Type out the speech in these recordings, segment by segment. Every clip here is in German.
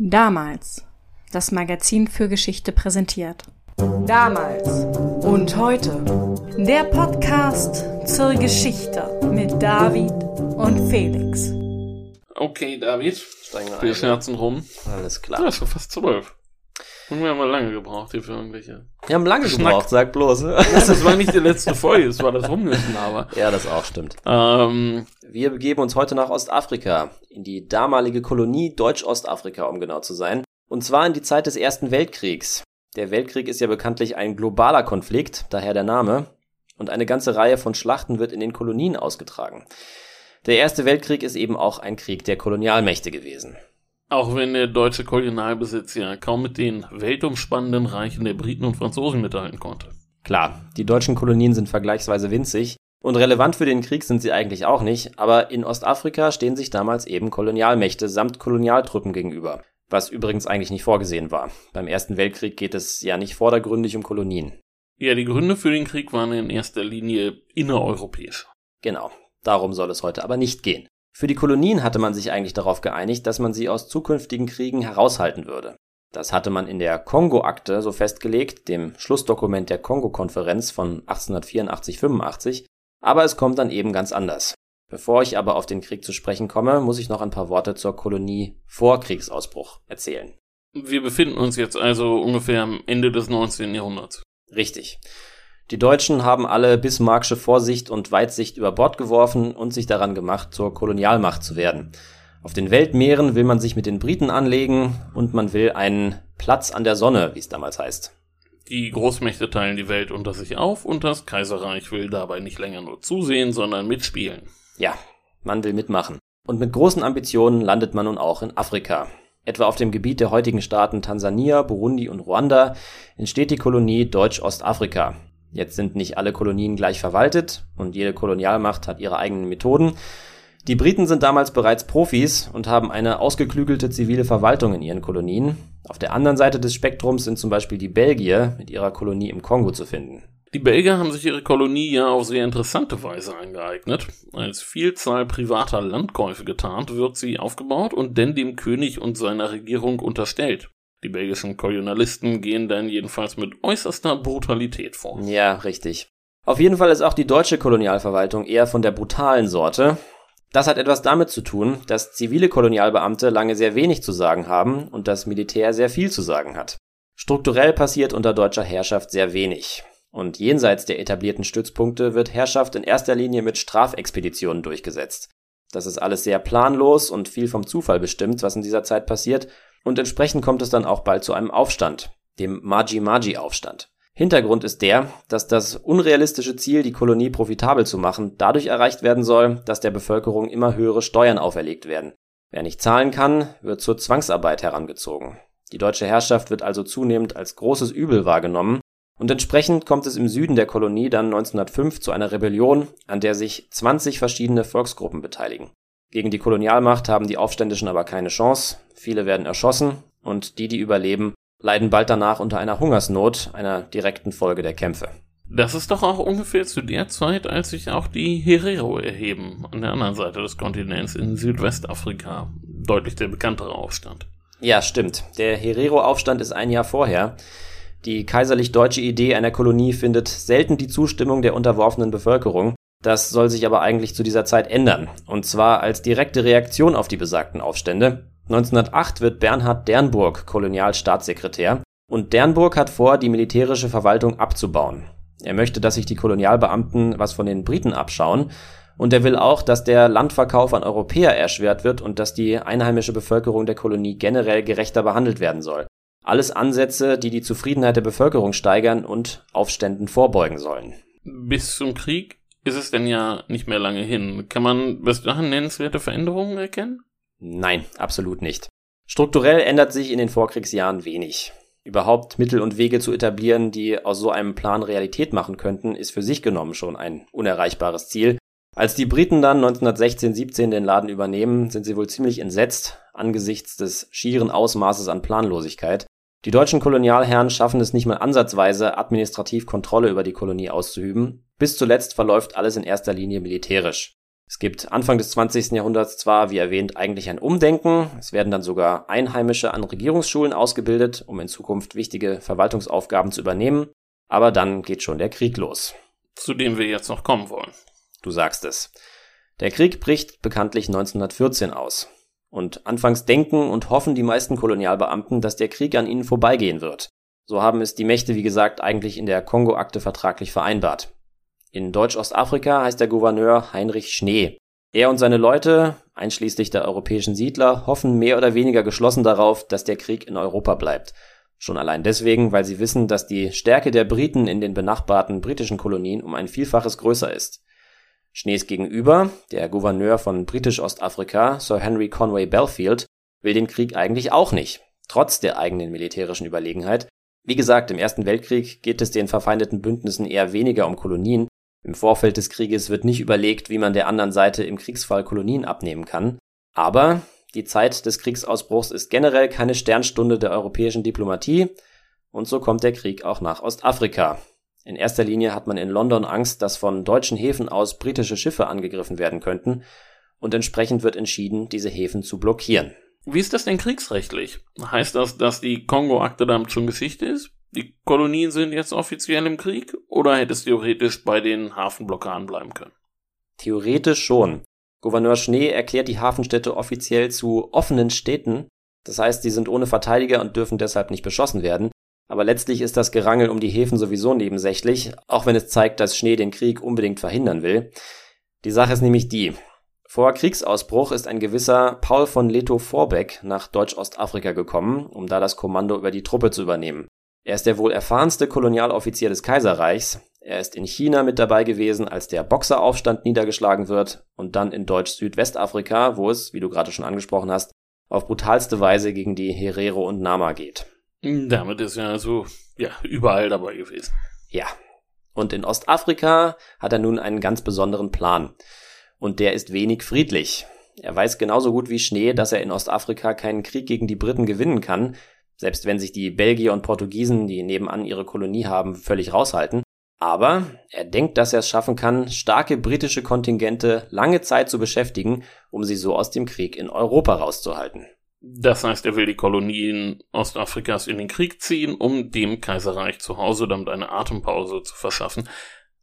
Damals. Das Magazin für Geschichte präsentiert. Damals und heute. Der Podcast zur Geschichte mit David und Felix. Okay, David. Steigen wir Wir ein. scherzen rum. Alles Ja, klar. ist schon fast zwölf. Und wir haben lange gebraucht hier für irgendwelche. Wir haben lange Schnack. gebraucht, sag bloß. Das war nicht die letzte Folge, das war das Rumgelaber. ja, das auch stimmt. Ähm, Wir begeben uns heute nach Ostafrika, in die damalige Kolonie Deutsch-Ostafrika, um genau zu sein. Und zwar in die Zeit des Ersten Weltkriegs. Der Weltkrieg ist ja bekanntlich ein globaler Konflikt, daher der Name. Und eine ganze Reihe von Schlachten wird in den Kolonien ausgetragen. Der Erste Weltkrieg ist eben auch ein Krieg der Kolonialmächte gewesen. Auch wenn der deutsche Kolonialbesitz ja kaum mit den weltumspannenden Reichen der Briten und Franzosen mithalten konnte. Klar, die deutschen Kolonien sind vergleichsweise winzig und relevant für den Krieg sind sie eigentlich auch nicht, aber in Ostafrika stehen sich damals eben Kolonialmächte samt Kolonialtruppen gegenüber, was übrigens eigentlich nicht vorgesehen war. Beim Ersten Weltkrieg geht es ja nicht vordergründig um Kolonien. Ja, die Gründe für den Krieg waren in erster Linie innereuropäisch. Genau, darum soll es heute aber nicht gehen. Für die Kolonien hatte man sich eigentlich darauf geeinigt, dass man sie aus zukünftigen Kriegen heraushalten würde. Das hatte man in der Kongo-Akte so festgelegt, dem Schlussdokument der Kongo-Konferenz von 1884-85, aber es kommt dann eben ganz anders. Bevor ich aber auf den Krieg zu sprechen komme, muss ich noch ein paar Worte zur Kolonie vor Kriegsausbruch erzählen. Wir befinden uns jetzt also ungefähr am Ende des 19. Jahrhunderts. Richtig. Die Deutschen haben alle Bismarcksche Vorsicht und Weitsicht über Bord geworfen und sich daran gemacht, zur Kolonialmacht zu werden. Auf den Weltmeeren will man sich mit den Briten anlegen und man will einen Platz an der Sonne, wie es damals heißt. Die Großmächte teilen die Welt unter sich auf und das Kaiserreich will dabei nicht länger nur zusehen, sondern mitspielen. Ja, man will mitmachen. Und mit großen Ambitionen landet man nun auch in Afrika. Etwa auf dem Gebiet der heutigen Staaten Tansania, Burundi und Ruanda entsteht die Kolonie Deutsch-Ostafrika. Jetzt sind nicht alle Kolonien gleich verwaltet und jede Kolonialmacht hat ihre eigenen Methoden. Die Briten sind damals bereits Profis und haben eine ausgeklügelte zivile Verwaltung in ihren Kolonien. Auf der anderen Seite des Spektrums sind zum Beispiel die Belgier mit ihrer Kolonie im Kongo zu finden. Die Belgier haben sich ihre Kolonie ja auf sehr interessante Weise angeeignet. Als Vielzahl privater Landkäufe getarnt wird sie aufgebaut und denn dem König und seiner Regierung unterstellt. Die belgischen Kolonialisten gehen dann jedenfalls mit äußerster Brutalität vor. Ja, richtig. Auf jeden Fall ist auch die deutsche Kolonialverwaltung eher von der brutalen Sorte. Das hat etwas damit zu tun, dass zivile Kolonialbeamte lange sehr wenig zu sagen haben und das Militär sehr viel zu sagen hat. Strukturell passiert unter deutscher Herrschaft sehr wenig. Und jenseits der etablierten Stützpunkte wird Herrschaft in erster Linie mit Strafexpeditionen durchgesetzt. Das ist alles sehr planlos und viel vom Zufall bestimmt, was in dieser Zeit passiert, und entsprechend kommt es dann auch bald zu einem Aufstand, dem Maji-Maji-Aufstand. Hintergrund ist der, dass das unrealistische Ziel, die Kolonie profitabel zu machen, dadurch erreicht werden soll, dass der Bevölkerung immer höhere Steuern auferlegt werden. Wer nicht zahlen kann, wird zur Zwangsarbeit herangezogen. Die deutsche Herrschaft wird also zunehmend als großes Übel wahrgenommen und entsprechend kommt es im Süden der Kolonie dann 1905 zu einer Rebellion, an der sich 20 verschiedene Volksgruppen beteiligen. Gegen die Kolonialmacht haben die Aufständischen aber keine Chance, viele werden erschossen und die, die überleben, leiden bald danach unter einer Hungersnot, einer direkten Folge der Kämpfe. Das ist doch auch ungefähr zu der Zeit, als sich auch die Herero erheben, an der anderen Seite des Kontinents in Südwestafrika. Deutlich der bekanntere Aufstand. Ja, stimmt. Der Herero-Aufstand ist ein Jahr vorher. Die kaiserlich-deutsche Idee einer Kolonie findet selten die Zustimmung der unterworfenen Bevölkerung. Das soll sich aber eigentlich zu dieser Zeit ändern. Und zwar als direkte Reaktion auf die besagten Aufstände. 1908 wird Bernhard Dernburg Kolonialstaatssekretär und Dernburg hat vor, die militärische Verwaltung abzubauen. Er möchte, dass sich die Kolonialbeamten was von den Briten abschauen und er will auch, dass der Landverkauf an Europäer erschwert wird und dass die einheimische Bevölkerung der Kolonie generell gerechter behandelt werden soll. Alles Ansätze, die die Zufriedenheit der Bevölkerung steigern und Aufständen vorbeugen sollen. Bis zum Krieg ist es denn ja nicht mehr lange hin. Kann man bis dahin nennenswerte Veränderungen erkennen? Nein, absolut nicht. Strukturell ändert sich in den Vorkriegsjahren wenig. Überhaupt Mittel und Wege zu etablieren, die aus so einem Plan Realität machen könnten, ist für sich genommen schon ein unerreichbares Ziel. Als die Briten dann 1916-17 den Laden übernehmen, sind sie wohl ziemlich entsetzt angesichts des schieren Ausmaßes an Planlosigkeit. Die deutschen Kolonialherren schaffen es nicht mal ansatzweise, administrativ Kontrolle über die Kolonie auszuüben. Bis zuletzt verläuft alles in erster Linie militärisch. Es gibt Anfang des 20. Jahrhunderts zwar, wie erwähnt, eigentlich ein Umdenken. Es werden dann sogar Einheimische an Regierungsschulen ausgebildet, um in Zukunft wichtige Verwaltungsaufgaben zu übernehmen. Aber dann geht schon der Krieg los. Zu dem wir jetzt noch kommen wollen. Du sagst es. Der Krieg bricht bekanntlich 1914 aus. Und anfangs denken und hoffen die meisten Kolonialbeamten, dass der Krieg an ihnen vorbeigehen wird. So haben es die Mächte, wie gesagt, eigentlich in der Kongo-Akte vertraglich vereinbart. In Deutsch-Ostafrika heißt der Gouverneur Heinrich Schnee. Er und seine Leute, einschließlich der europäischen Siedler, hoffen mehr oder weniger geschlossen darauf, dass der Krieg in Europa bleibt. Schon allein deswegen, weil sie wissen, dass die Stärke der Briten in den benachbarten britischen Kolonien um ein Vielfaches größer ist. Schnees gegenüber, der Gouverneur von Britisch-Ostafrika, Sir Henry Conway Belfield, will den Krieg eigentlich auch nicht, trotz der eigenen militärischen Überlegenheit. Wie gesagt, im Ersten Weltkrieg geht es den verfeindeten Bündnissen eher weniger um Kolonien, im Vorfeld des Krieges wird nicht überlegt, wie man der anderen Seite im Kriegsfall Kolonien abnehmen kann. Aber die Zeit des Kriegsausbruchs ist generell keine Sternstunde der europäischen Diplomatie und so kommt der Krieg auch nach Ostafrika. In erster Linie hat man in London Angst, dass von deutschen Häfen aus britische Schiffe angegriffen werden könnten und entsprechend wird entschieden, diese Häfen zu blockieren. Wie ist das denn kriegsrechtlich? Heißt das, dass die Kongo-Akte damit schon Geschichte ist? Die Kolonien sind jetzt offiziell im Krieg oder hätte es theoretisch bei den Hafenblockaden bleiben können? Theoretisch schon. Gouverneur Schnee erklärt die Hafenstädte offiziell zu offenen Städten. Das heißt, sie sind ohne Verteidiger und dürfen deshalb nicht beschossen werden. Aber letztlich ist das Gerangel um die Häfen sowieso nebensächlich, auch wenn es zeigt, dass Schnee den Krieg unbedingt verhindern will. Die Sache ist nämlich die. Vor Kriegsausbruch ist ein gewisser Paul von Leto Vorbeck nach Deutsch-Ostafrika gekommen, um da das Kommando über die Truppe zu übernehmen. Er ist der wohl erfahrenste Kolonialoffizier des Kaiserreichs. Er ist in China mit dabei gewesen, als der Boxeraufstand niedergeschlagen wird und dann in Deutsch-Südwestafrika, wo es, wie du gerade schon angesprochen hast, auf brutalste Weise gegen die Herero und Nama geht. Damit ist er also, ja, überall dabei gewesen. Ja. Und in Ostafrika hat er nun einen ganz besonderen Plan. Und der ist wenig friedlich. Er weiß genauso gut wie Schnee, dass er in Ostafrika keinen Krieg gegen die Briten gewinnen kann, selbst wenn sich die Belgier und Portugiesen, die nebenan ihre Kolonie haben, völlig raushalten. Aber er denkt, dass er es schaffen kann, starke britische Kontingente lange Zeit zu beschäftigen, um sie so aus dem Krieg in Europa rauszuhalten. Das heißt, er will die Kolonien Ostafrikas in den Krieg ziehen, um dem Kaiserreich zu Hause damit eine Atempause zu verschaffen.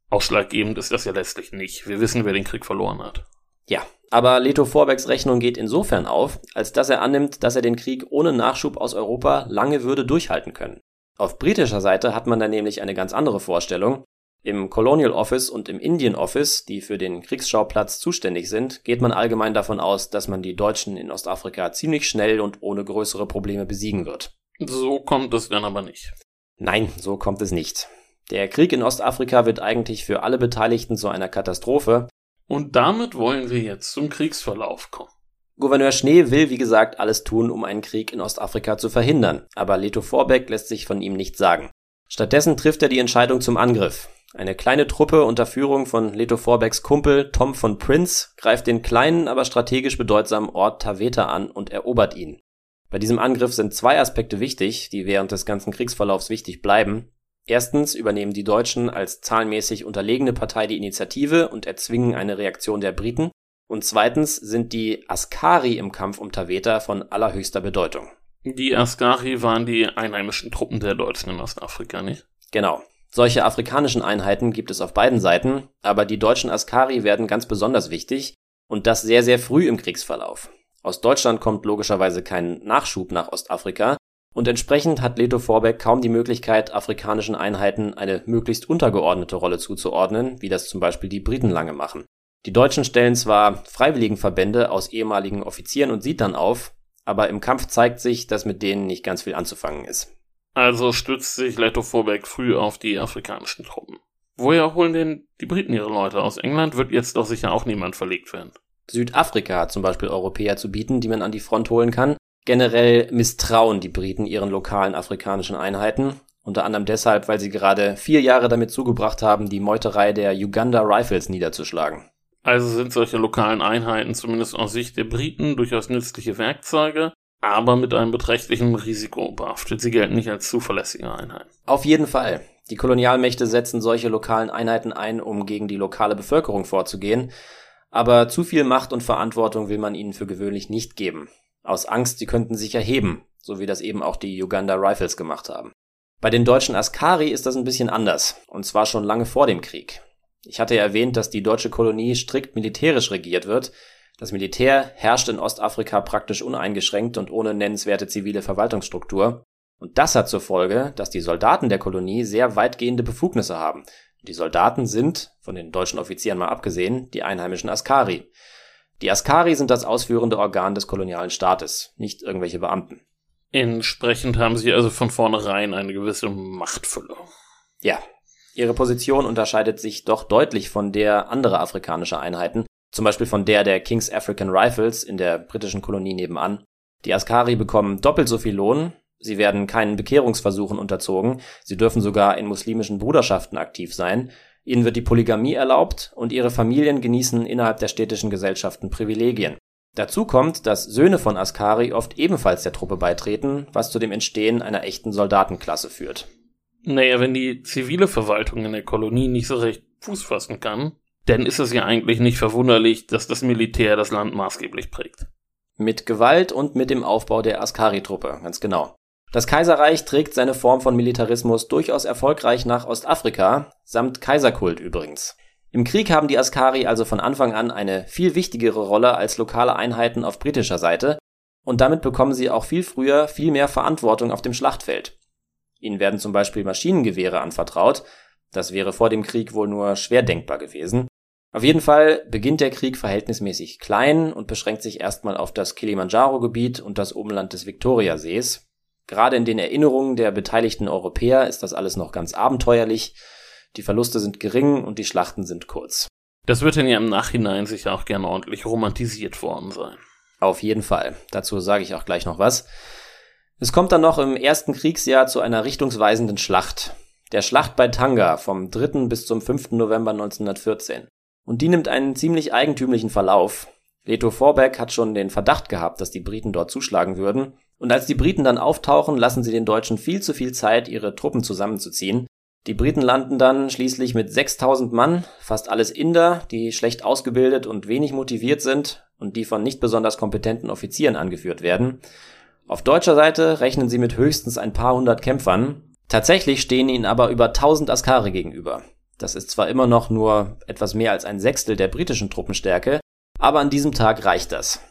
Ausschlaggebend ist das ja letztlich nicht. Wir wissen, wer den Krieg verloren hat. Ja, aber Leto Vorbergs Rechnung geht insofern auf, als dass er annimmt, dass er den Krieg ohne Nachschub aus Europa lange würde durchhalten können. Auf britischer Seite hat man da nämlich eine ganz andere Vorstellung. Im Colonial Office und im Indian Office, die für den Kriegsschauplatz zuständig sind, geht man allgemein davon aus, dass man die Deutschen in Ostafrika ziemlich schnell und ohne größere Probleme besiegen wird. So kommt es dann aber nicht. Nein, so kommt es nicht. Der Krieg in Ostafrika wird eigentlich für alle Beteiligten zu einer Katastrophe, und damit wollen wir jetzt zum Kriegsverlauf kommen. Gouverneur Schnee will, wie gesagt, alles tun, um einen Krieg in Ostafrika zu verhindern, aber Leto Vorbeck lässt sich von ihm nichts sagen. Stattdessen trifft er die Entscheidung zum Angriff. Eine kleine Truppe unter Führung von Leto Vorbecks Kumpel Tom von Prince greift den kleinen, aber strategisch bedeutsamen Ort Taveta an und erobert ihn. Bei diesem Angriff sind zwei Aspekte wichtig, die während des ganzen Kriegsverlaufs wichtig bleiben. Erstens übernehmen die Deutschen als zahlenmäßig unterlegene Partei die Initiative und erzwingen eine Reaktion der Briten. Und zweitens sind die Askari im Kampf um Taveta von allerhöchster Bedeutung. Die Askari waren die einheimischen Truppen der Deutschen in Ostafrika, nicht? Genau. Solche afrikanischen Einheiten gibt es auf beiden Seiten, aber die deutschen Askari werden ganz besonders wichtig und das sehr, sehr früh im Kriegsverlauf. Aus Deutschland kommt logischerweise kein Nachschub nach Ostafrika, und entsprechend hat Leto Vorbeck kaum die Möglichkeit, afrikanischen Einheiten eine möglichst untergeordnete Rolle zuzuordnen, wie das zum Beispiel die Briten lange machen. Die Deutschen stellen zwar Freiwilligenverbände aus ehemaligen Offizieren und Siedlern auf, aber im Kampf zeigt sich, dass mit denen nicht ganz viel anzufangen ist. Also stützt sich Leto Vorbeck früh auf die afrikanischen Truppen. Woher holen denn die Briten ihre Leute? Aus England wird jetzt doch sicher auch niemand verlegt werden. Südafrika hat zum Beispiel Europäer zu bieten, die man an die Front holen kann, Generell misstrauen die Briten ihren lokalen afrikanischen Einheiten, unter anderem deshalb, weil sie gerade vier Jahre damit zugebracht haben, die Meuterei der Uganda Rifles niederzuschlagen. Also sind solche lokalen Einheiten zumindest aus Sicht der Briten durchaus nützliche Werkzeuge, aber mit einem beträchtlichen Risiko behaftet. Sie gelten nicht als zuverlässige Einheiten. Auf jeden Fall. Die Kolonialmächte setzen solche lokalen Einheiten ein, um gegen die lokale Bevölkerung vorzugehen. aber zu viel Macht und Verantwortung will man ihnen für gewöhnlich nicht geben. Aus Angst, sie könnten sich erheben, so wie das eben auch die Uganda Rifles gemacht haben. Bei den deutschen Askari ist das ein bisschen anders, und zwar schon lange vor dem Krieg. Ich hatte ja erwähnt, dass die deutsche Kolonie strikt militärisch regiert wird. Das Militär herrscht in Ostafrika praktisch uneingeschränkt und ohne nennenswerte zivile Verwaltungsstruktur. Und das hat zur Folge, dass die Soldaten der Kolonie sehr weitgehende Befugnisse haben. Die Soldaten sind, von den deutschen Offizieren mal abgesehen, die einheimischen Askari. Die Askari sind das ausführende Organ des kolonialen Staates, nicht irgendwelche Beamten. Entsprechend haben sie also von vornherein eine gewisse Machtfülle. Ja, ihre Position unterscheidet sich doch deutlich von der anderer afrikanischer Einheiten, zum Beispiel von der der King's African Rifles in der britischen Kolonie nebenan. Die Askari bekommen doppelt so viel Lohn, sie werden keinen Bekehrungsversuchen unterzogen, sie dürfen sogar in muslimischen Bruderschaften aktiv sein, ihnen wird die Polygamie erlaubt und ihre Familien genießen innerhalb der städtischen Gesellschaften Privilegien. Dazu kommt, dass Söhne von Askari oft ebenfalls der Truppe beitreten, was zu dem Entstehen einer echten Soldatenklasse führt. Naja, wenn die zivile Verwaltung in der Kolonie nicht so recht Fuß fassen kann, dann ist es ja eigentlich nicht verwunderlich, dass das Militär das Land maßgeblich prägt. Mit Gewalt und mit dem Aufbau der Askari-Truppe, ganz genau. Das Kaiserreich trägt seine Form von Militarismus durchaus erfolgreich nach Ostafrika, samt Kaiserkult übrigens. Im Krieg haben die Askari also von Anfang an eine viel wichtigere Rolle als lokale Einheiten auf britischer Seite und damit bekommen sie auch viel früher viel mehr Verantwortung auf dem Schlachtfeld. Ihnen werden zum Beispiel Maschinengewehre anvertraut, das wäre vor dem Krieg wohl nur schwer denkbar gewesen. Auf jeden Fall beginnt der Krieg verhältnismäßig klein und beschränkt sich erstmal auf das Kilimanjaro-Gebiet und das Umland des Viktoriasees. Gerade in den Erinnerungen der beteiligten Europäer ist das alles noch ganz abenteuerlich, die Verluste sind gering und die Schlachten sind kurz. Das wird dann ja im Nachhinein sicher auch gerne ordentlich romantisiert worden sein. Auf jeden Fall. Dazu sage ich auch gleich noch was. Es kommt dann noch im ersten Kriegsjahr zu einer richtungsweisenden Schlacht. Der Schlacht bei Tanga vom 3. bis zum 5. November 1914. Und die nimmt einen ziemlich eigentümlichen Verlauf. Leto Vorbeck hat schon den Verdacht gehabt, dass die Briten dort zuschlagen würden. Und als die Briten dann auftauchen, lassen sie den Deutschen viel zu viel Zeit, ihre Truppen zusammenzuziehen. Die Briten landen dann schließlich mit 6000 Mann, fast alles Inder, die schlecht ausgebildet und wenig motiviert sind und die von nicht besonders kompetenten Offizieren angeführt werden. Auf deutscher Seite rechnen sie mit höchstens ein paar hundert Kämpfern. Tatsächlich stehen ihnen aber über 1000 Askari gegenüber. Das ist zwar immer noch nur etwas mehr als ein Sechstel der britischen Truppenstärke, aber an diesem Tag reicht das.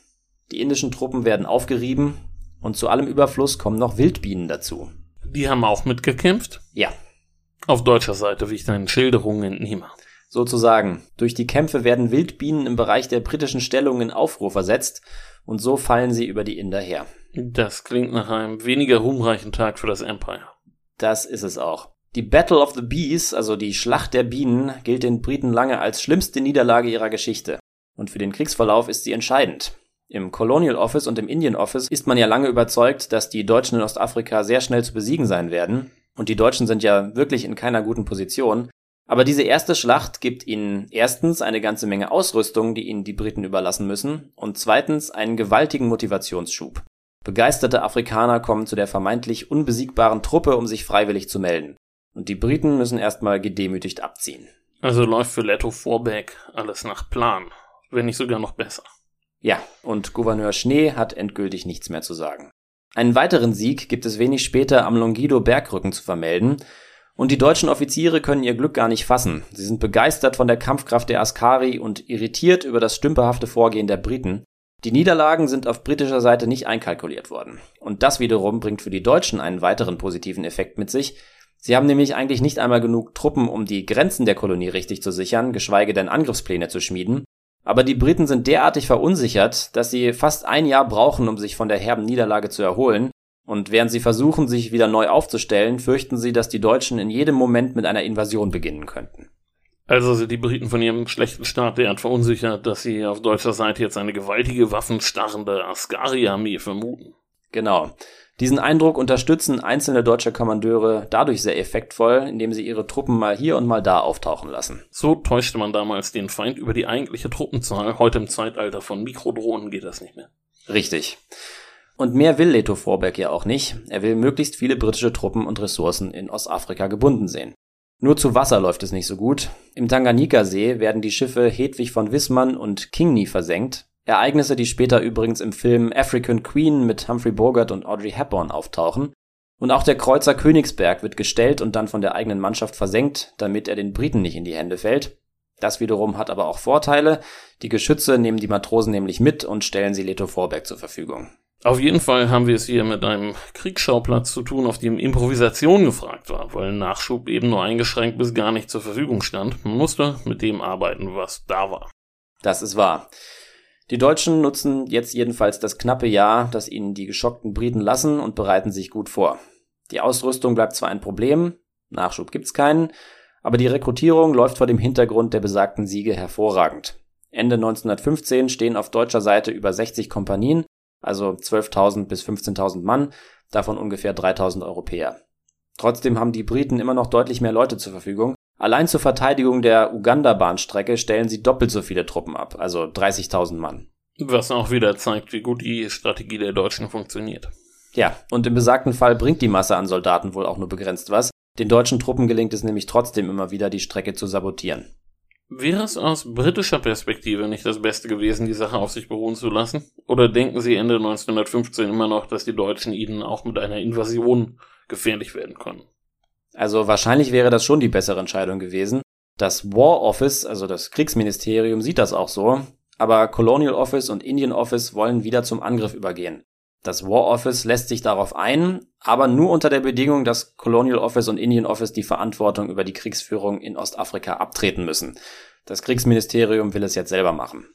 Die indischen Truppen werden aufgerieben und zu allem Überfluss kommen noch Wildbienen dazu. Die haben auch mitgekämpft? Ja, auf deutscher Seite, wie ich deinen Schilderungen entnehme. Sozusagen. Durch die Kämpfe werden Wildbienen im Bereich der britischen Stellung in Aufruhr versetzt und so fallen sie über die Inder her. Das klingt nach einem weniger ruhmreichen Tag für das Empire. Das ist es auch. Die Battle of the Bees, also die Schlacht der Bienen, gilt den Briten lange als schlimmste Niederlage ihrer Geschichte. Und für den Kriegsverlauf ist sie entscheidend. Im Colonial Office und im Indian Office ist man ja lange überzeugt, dass die Deutschen in Ostafrika sehr schnell zu besiegen sein werden. Und die Deutschen sind ja wirklich in keiner guten Position. Aber diese erste Schlacht gibt ihnen erstens eine ganze Menge Ausrüstung, die ihnen die Briten überlassen müssen, und zweitens einen gewaltigen Motivationsschub. Begeisterte Afrikaner kommen zu der vermeintlich unbesiegbaren Truppe, um sich freiwillig zu melden. Und die Briten müssen erstmal gedemütigt abziehen. Also läuft für Leto Vorbeck alles nach Plan, wenn nicht sogar noch besser. Ja, und Gouverneur Schnee hat endgültig nichts mehr zu sagen. Einen weiteren Sieg gibt es wenig später am Longido-Bergrücken zu vermelden, und die deutschen Offiziere können ihr Glück gar nicht fassen. Sie sind begeistert von der Kampfkraft der Askari und irritiert über das stümperhafte Vorgehen der Briten. Die Niederlagen sind auf britischer Seite nicht einkalkuliert worden. Und das wiederum bringt für die Deutschen einen weiteren positiven Effekt mit sich. Sie haben nämlich eigentlich nicht einmal genug Truppen, um die Grenzen der Kolonie richtig zu sichern, geschweige denn Angriffspläne zu schmieden. Aber die Briten sind derartig verunsichert, dass sie fast ein Jahr brauchen, um sich von der herben Niederlage zu erholen. Und während sie versuchen, sich wieder neu aufzustellen, fürchten sie, dass die Deutschen in jedem Moment mit einer Invasion beginnen könnten. Also sind die Briten von ihrem schlechten Start derart verunsichert, dass sie auf deutscher Seite jetzt eine gewaltige waffenstarrende Askari-Armee vermuten. Genau. Diesen Eindruck unterstützen einzelne deutsche Kommandeure dadurch sehr effektvoll, indem sie ihre Truppen mal hier und mal da auftauchen lassen. So täuschte man damals den Feind über die eigentliche Truppenzahl. Heute im Zeitalter von Mikrodrohnen geht das nicht mehr. Richtig. Und mehr will Leto Vorbeck ja auch nicht. Er will möglichst viele britische Truppen und Ressourcen in Ostafrika gebunden sehen. Nur zu Wasser läuft es nicht so gut. Im Tanganjika-See werden die Schiffe Hedwig von Wissmann und Kingni versenkt. Ereignisse, die später übrigens im Film African Queen mit Humphrey Bogart und Audrey Hepburn auftauchen. Und auch der Kreuzer Königsberg wird gestellt und dann von der eigenen Mannschaft versenkt, damit er den Briten nicht in die Hände fällt. Das wiederum hat aber auch Vorteile. Die Geschütze nehmen die Matrosen nämlich mit und stellen sie Leto Vorberg zur Verfügung. Auf jeden Fall haben wir es hier mit einem Kriegsschauplatz zu tun, auf dem Improvisation gefragt war, weil Nachschub eben nur eingeschränkt bis gar nicht zur Verfügung stand. Man musste mit dem arbeiten, was da war. Das ist wahr. Die Deutschen nutzen jetzt jedenfalls das knappe Jahr, das ihnen die geschockten Briten lassen und bereiten sich gut vor. Die Ausrüstung bleibt zwar ein Problem, Nachschub gibt's keinen, aber die Rekrutierung läuft vor dem Hintergrund der besagten Siege hervorragend. Ende 1915 stehen auf deutscher Seite über 60 Kompanien also 12.000 bis 15.000 Mann, davon ungefähr 3.000 Europäer. Trotzdem haben die Briten immer noch deutlich mehr Leute zur Verfügung. Allein zur Verteidigung der Uganda-Bahnstrecke stellen sie doppelt so viele Truppen ab, also 30.000 Mann. Was auch wieder zeigt, wie gut die Strategie der Deutschen funktioniert. Ja, und im besagten Fall bringt die Masse an Soldaten wohl auch nur begrenzt was. Den deutschen Truppen gelingt es nämlich trotzdem immer wieder, die Strecke zu sabotieren. Wäre es aus britischer Perspektive nicht das Beste gewesen, die Sache auf sich beruhen zu lassen? Oder denken Sie Ende 1915 immer noch, dass die Deutschen ihnen auch mit einer Invasion gefährlich werden können? Also wahrscheinlich wäre das schon die bessere Entscheidung gewesen. Das War Office, also das Kriegsministerium, sieht das auch so, aber Colonial Office und Indian Office wollen wieder zum Angriff übergehen. Das War Office lässt sich darauf ein, aber nur unter der Bedingung, dass Colonial Office und Indian Office die Verantwortung über die Kriegsführung in Ostafrika abtreten müssen. Das Kriegsministerium will es jetzt selber machen.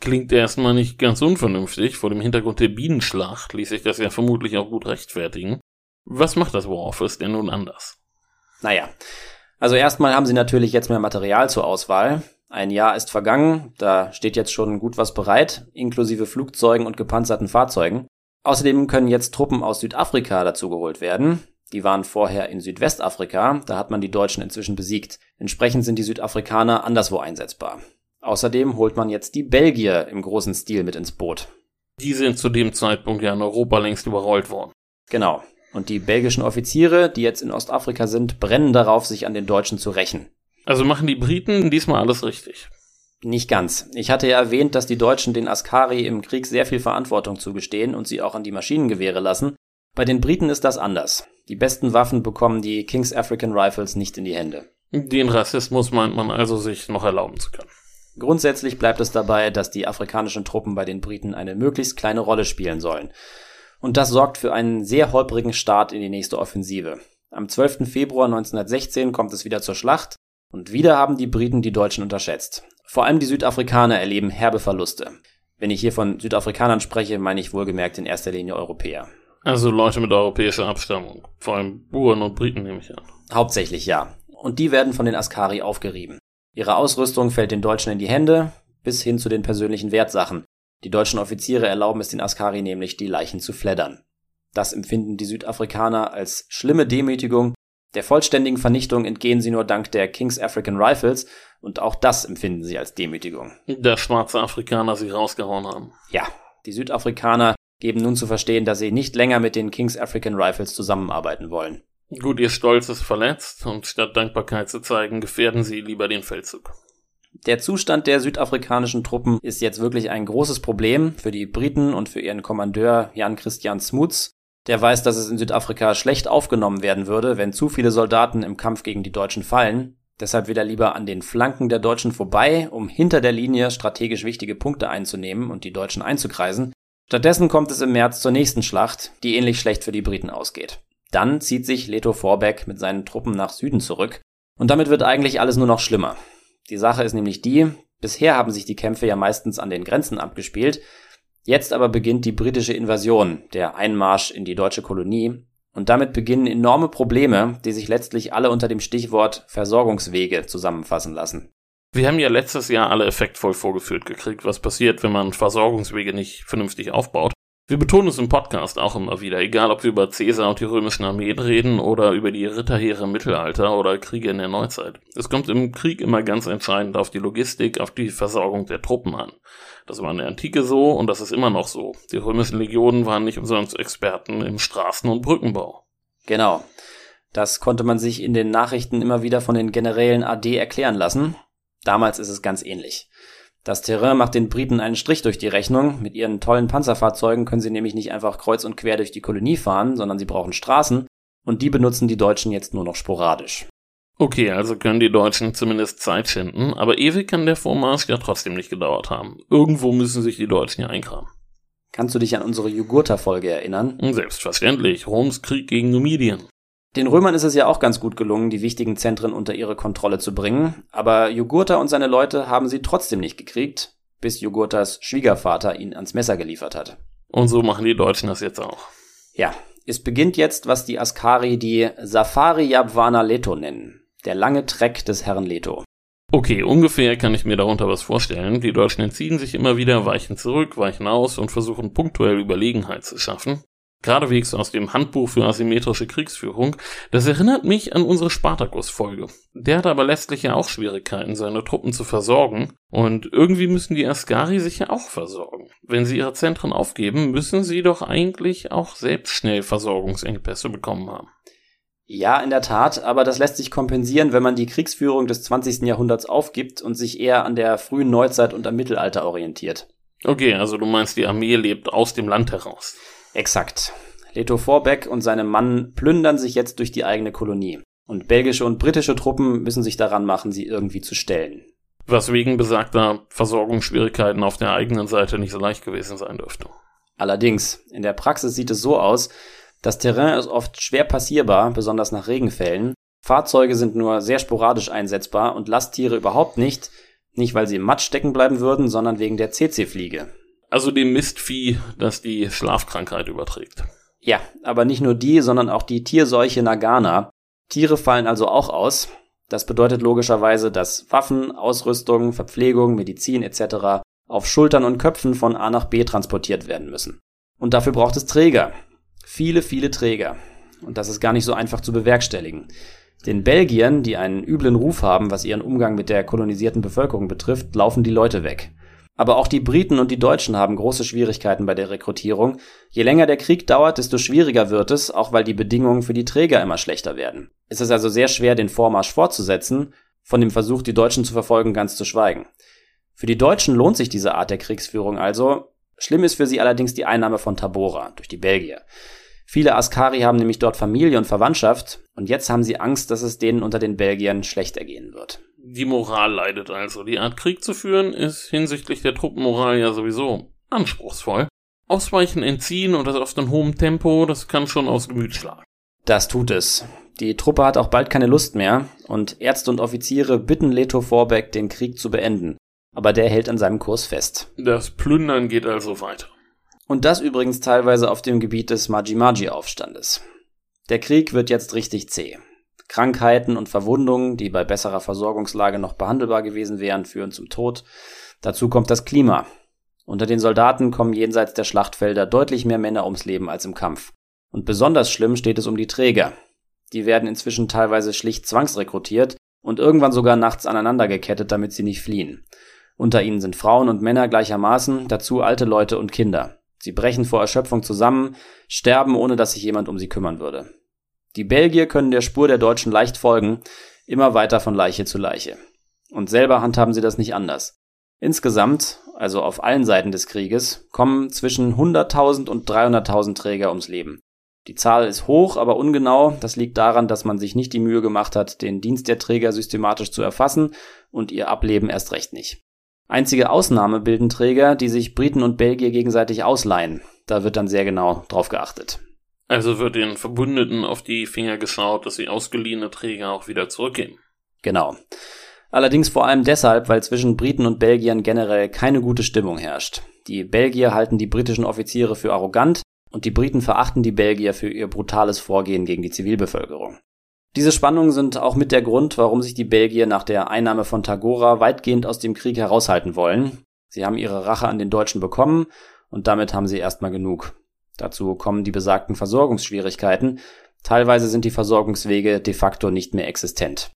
Klingt erstmal nicht ganz unvernünftig. Vor dem Hintergrund der Bienenschlacht ließ sich das ja vermutlich auch gut rechtfertigen. Was macht das War Office denn nun anders? Naja, also erstmal haben sie natürlich jetzt mehr Material zur Auswahl. Ein Jahr ist vergangen, da steht jetzt schon gut was bereit, inklusive Flugzeugen und gepanzerten Fahrzeugen. Außerdem können jetzt Truppen aus Südafrika dazugeholt werden. Die waren vorher in Südwestafrika, da hat man die Deutschen inzwischen besiegt. Entsprechend sind die Südafrikaner anderswo einsetzbar. Außerdem holt man jetzt die Belgier im großen Stil mit ins Boot. Die sind zu dem Zeitpunkt ja in Europa längst überrollt worden. Genau. Und die belgischen Offiziere, die jetzt in Ostafrika sind, brennen darauf, sich an den Deutschen zu rächen. Also machen die Briten diesmal alles richtig. Nicht ganz. Ich hatte ja erwähnt, dass die Deutschen den Askari im Krieg sehr viel Verantwortung zugestehen und sie auch an die Maschinengewehre lassen. Bei den Briten ist das anders. Die besten Waffen bekommen die King's African Rifles nicht in die Hände. Den Rassismus meint man also sich noch erlauben zu können. Grundsätzlich bleibt es dabei, dass die afrikanischen Truppen bei den Briten eine möglichst kleine Rolle spielen sollen. Und das sorgt für einen sehr holprigen Start in die nächste Offensive. Am 12. Februar 1916 kommt es wieder zur Schlacht. Und wieder haben die Briten die Deutschen unterschätzt. Vor allem die Südafrikaner erleben herbe Verluste. Wenn ich hier von Südafrikanern spreche, meine ich wohlgemerkt in erster Linie Europäer. Also Leute mit europäischer Abstammung. Vor allem Buren und Briten nehme ich an. Hauptsächlich ja. Und die werden von den Askari aufgerieben. Ihre Ausrüstung fällt den Deutschen in die Hände, bis hin zu den persönlichen Wertsachen. Die deutschen Offiziere erlauben es den Askari nämlich, die Leichen zu fleddern. Das empfinden die Südafrikaner als schlimme Demütigung der vollständigen Vernichtung entgehen sie nur dank der King's African Rifles und auch das empfinden sie als Demütigung. Der schwarze Afrikaner sie rausgehauen haben. Ja, die Südafrikaner geben nun zu verstehen, dass sie nicht länger mit den King's African Rifles zusammenarbeiten wollen. Gut, ihr Stolz ist verletzt und statt Dankbarkeit zu zeigen, gefährden sie lieber den Feldzug. Der Zustand der südafrikanischen Truppen ist jetzt wirklich ein großes Problem für die Briten und für ihren Kommandeur Jan Christian Smuts, der weiß, dass es in Südafrika schlecht aufgenommen werden würde, wenn zu viele Soldaten im Kampf gegen die Deutschen fallen. Deshalb will er lieber an den Flanken der Deutschen vorbei, um hinter der Linie strategisch wichtige Punkte einzunehmen und die Deutschen einzukreisen. Stattdessen kommt es im März zur nächsten Schlacht, die ähnlich schlecht für die Briten ausgeht. Dann zieht sich Leto Vorbeck mit seinen Truppen nach Süden zurück. Und damit wird eigentlich alles nur noch schlimmer. Die Sache ist nämlich die, bisher haben sich die Kämpfe ja meistens an den Grenzen abgespielt, Jetzt aber beginnt die britische Invasion, der Einmarsch in die deutsche Kolonie, und damit beginnen enorme Probleme, die sich letztlich alle unter dem Stichwort Versorgungswege zusammenfassen lassen. Wir haben ja letztes Jahr alle effektvoll vorgeführt gekriegt, was passiert, wenn man Versorgungswege nicht vernünftig aufbaut. Wir betonen es im Podcast auch immer wieder, egal ob wir über Caesar und die römischen Armeen reden oder über die Ritterheere im Mittelalter oder Kriege in der Neuzeit. Es kommt im Krieg immer ganz entscheidend auf die Logistik, auf die Versorgung der Truppen an. Das war in der Antike so und das ist immer noch so. Die römischen Legionen waren nicht umsonst Experten im Straßen- und Brückenbau. Genau. Das konnte man sich in den Nachrichten immer wieder von den Generälen AD erklären lassen. Damals ist es ganz ähnlich. Das Terrain macht den Briten einen Strich durch die Rechnung. Mit ihren tollen Panzerfahrzeugen können sie nämlich nicht einfach kreuz und quer durch die Kolonie fahren, sondern sie brauchen Straßen. Und die benutzen die Deutschen jetzt nur noch sporadisch. Okay, also können die Deutschen zumindest Zeit schinden, aber ewig kann der Vormarsch ja trotzdem nicht gedauert haben. Irgendwo müssen sich die Deutschen ja einkramen. Kannst du dich an unsere Jugurtha-Folge erinnern? Selbstverständlich. Roms Krieg gegen Numidien. Den Römern ist es ja auch ganz gut gelungen, die wichtigen Zentren unter ihre Kontrolle zu bringen, aber Jugurtha und seine Leute haben sie trotzdem nicht gekriegt, bis Jugurthas Schwiegervater ihn ans Messer geliefert hat. Und so machen die Deutschen das jetzt auch. Ja, es beginnt jetzt, was die Askari die Safari Yabwana Leto nennen. Der lange Treck des Herrn Leto. Okay, ungefähr kann ich mir darunter was vorstellen. Die Deutschen entziehen sich immer wieder, weichen zurück, weichen aus und versuchen punktuell Überlegenheit zu schaffen geradewegs aus dem Handbuch für asymmetrische Kriegsführung, das erinnert mich an unsere Spartacus-Folge. Der hat aber letztlich ja auch Schwierigkeiten, seine Truppen zu versorgen, und irgendwie müssen die Askari sich ja auch versorgen. Wenn sie ihre Zentren aufgeben, müssen sie doch eigentlich auch selbst schnell Versorgungsengpässe bekommen haben. Ja, in der Tat, aber das lässt sich kompensieren, wenn man die Kriegsführung des 20. Jahrhunderts aufgibt und sich eher an der frühen Neuzeit und am Mittelalter orientiert. Okay, also du meinst, die Armee lebt aus dem Land heraus. Exakt. Leto Vorbeck und seine Mann plündern sich jetzt durch die eigene Kolonie. Und belgische und britische Truppen müssen sich daran machen, sie irgendwie zu stellen. Was wegen besagter Versorgungsschwierigkeiten auf der eigenen Seite nicht so leicht gewesen sein dürfte. Allerdings, in der Praxis sieht es so aus, das Terrain ist oft schwer passierbar, besonders nach Regenfällen. Fahrzeuge sind nur sehr sporadisch einsetzbar und Lasttiere überhaupt nicht, nicht weil sie im Matsch stecken bleiben würden, sondern wegen der CC-Fliege. Also dem Mistvieh, das die Schlafkrankheit überträgt. Ja, aber nicht nur die, sondern auch die Tierseuche Nagana. Tiere fallen also auch aus. Das bedeutet logischerweise, dass Waffen, Ausrüstung, Verpflegung, Medizin etc. auf Schultern und Köpfen von A nach B transportiert werden müssen. Und dafür braucht es Träger. Viele, viele Träger. Und das ist gar nicht so einfach zu bewerkstelligen. Den Belgiern, die einen üblen Ruf haben, was ihren Umgang mit der kolonisierten Bevölkerung betrifft, laufen die Leute weg. Aber auch die Briten und die Deutschen haben große Schwierigkeiten bei der Rekrutierung. Je länger der Krieg dauert, desto schwieriger wird es, auch weil die Bedingungen für die Träger immer schlechter werden. Es ist also sehr schwer, den Vormarsch fortzusetzen, von dem Versuch, die Deutschen zu verfolgen, ganz zu schweigen. Für die Deutschen lohnt sich diese Art der Kriegsführung also. Schlimm ist für sie allerdings die Einnahme von Tabora durch die Belgier. Viele Askari haben nämlich dort Familie und Verwandtschaft und jetzt haben sie Angst, dass es denen unter den Belgiern schlecht ergehen wird. Die Moral leidet also. Die Art Krieg zu führen ist hinsichtlich der Truppenmoral ja sowieso anspruchsvoll. Ausweichen, entziehen und das auf einem hohen Tempo, das kann schon aus Gemüt schlagen. Das tut es. Die Truppe hat auch bald keine Lust mehr und Ärzte und Offiziere bitten Leto Vorbeck, den Krieg zu beenden. Aber der hält an seinem Kurs fest. Das Plündern geht also weiter. Und das übrigens teilweise auf dem Gebiet des Maji-Maji-Aufstandes. Der Krieg wird jetzt richtig zäh. Krankheiten und Verwundungen, die bei besserer Versorgungslage noch behandelbar gewesen wären, führen zum Tod. Dazu kommt das Klima. Unter den Soldaten kommen jenseits der Schlachtfelder deutlich mehr Männer ums Leben als im Kampf. Und besonders schlimm steht es um die Träger. Die werden inzwischen teilweise schlicht zwangsrekrutiert und irgendwann sogar nachts aneinander gekettet, damit sie nicht fliehen. Unter ihnen sind Frauen und Männer gleichermaßen, dazu alte Leute und Kinder. Sie brechen vor Erschöpfung zusammen, sterben, ohne dass sich jemand um sie kümmern würde. Die Belgier können der Spur der Deutschen leicht folgen, immer weiter von Leiche zu Leiche. Und selber handhaben sie das nicht anders. Insgesamt, also auf allen Seiten des Krieges, kommen zwischen 100.000 und 300.000 Träger ums Leben. Die Zahl ist hoch, aber ungenau. Das liegt daran, dass man sich nicht die Mühe gemacht hat, den Dienst der Träger systematisch zu erfassen und ihr Ableben erst recht nicht. Einzige Ausnahme bilden Träger, die sich Briten und Belgier gegenseitig ausleihen. Da wird dann sehr genau drauf geachtet. Also wird den Verbündeten auf die Finger geschaut, dass sie ausgeliehene Träger auch wieder zurückgeben. Genau. Allerdings vor allem deshalb, weil zwischen Briten und Belgiern generell keine gute Stimmung herrscht. Die Belgier halten die britischen Offiziere für arrogant und die Briten verachten die Belgier für ihr brutales Vorgehen gegen die Zivilbevölkerung. Diese Spannungen sind auch mit der Grund, warum sich die Belgier nach der Einnahme von Tagora weitgehend aus dem Krieg heraushalten wollen. Sie haben ihre Rache an den Deutschen bekommen und damit haben sie erstmal genug. Dazu kommen die besagten Versorgungsschwierigkeiten. Teilweise sind die Versorgungswege de facto nicht mehr existent.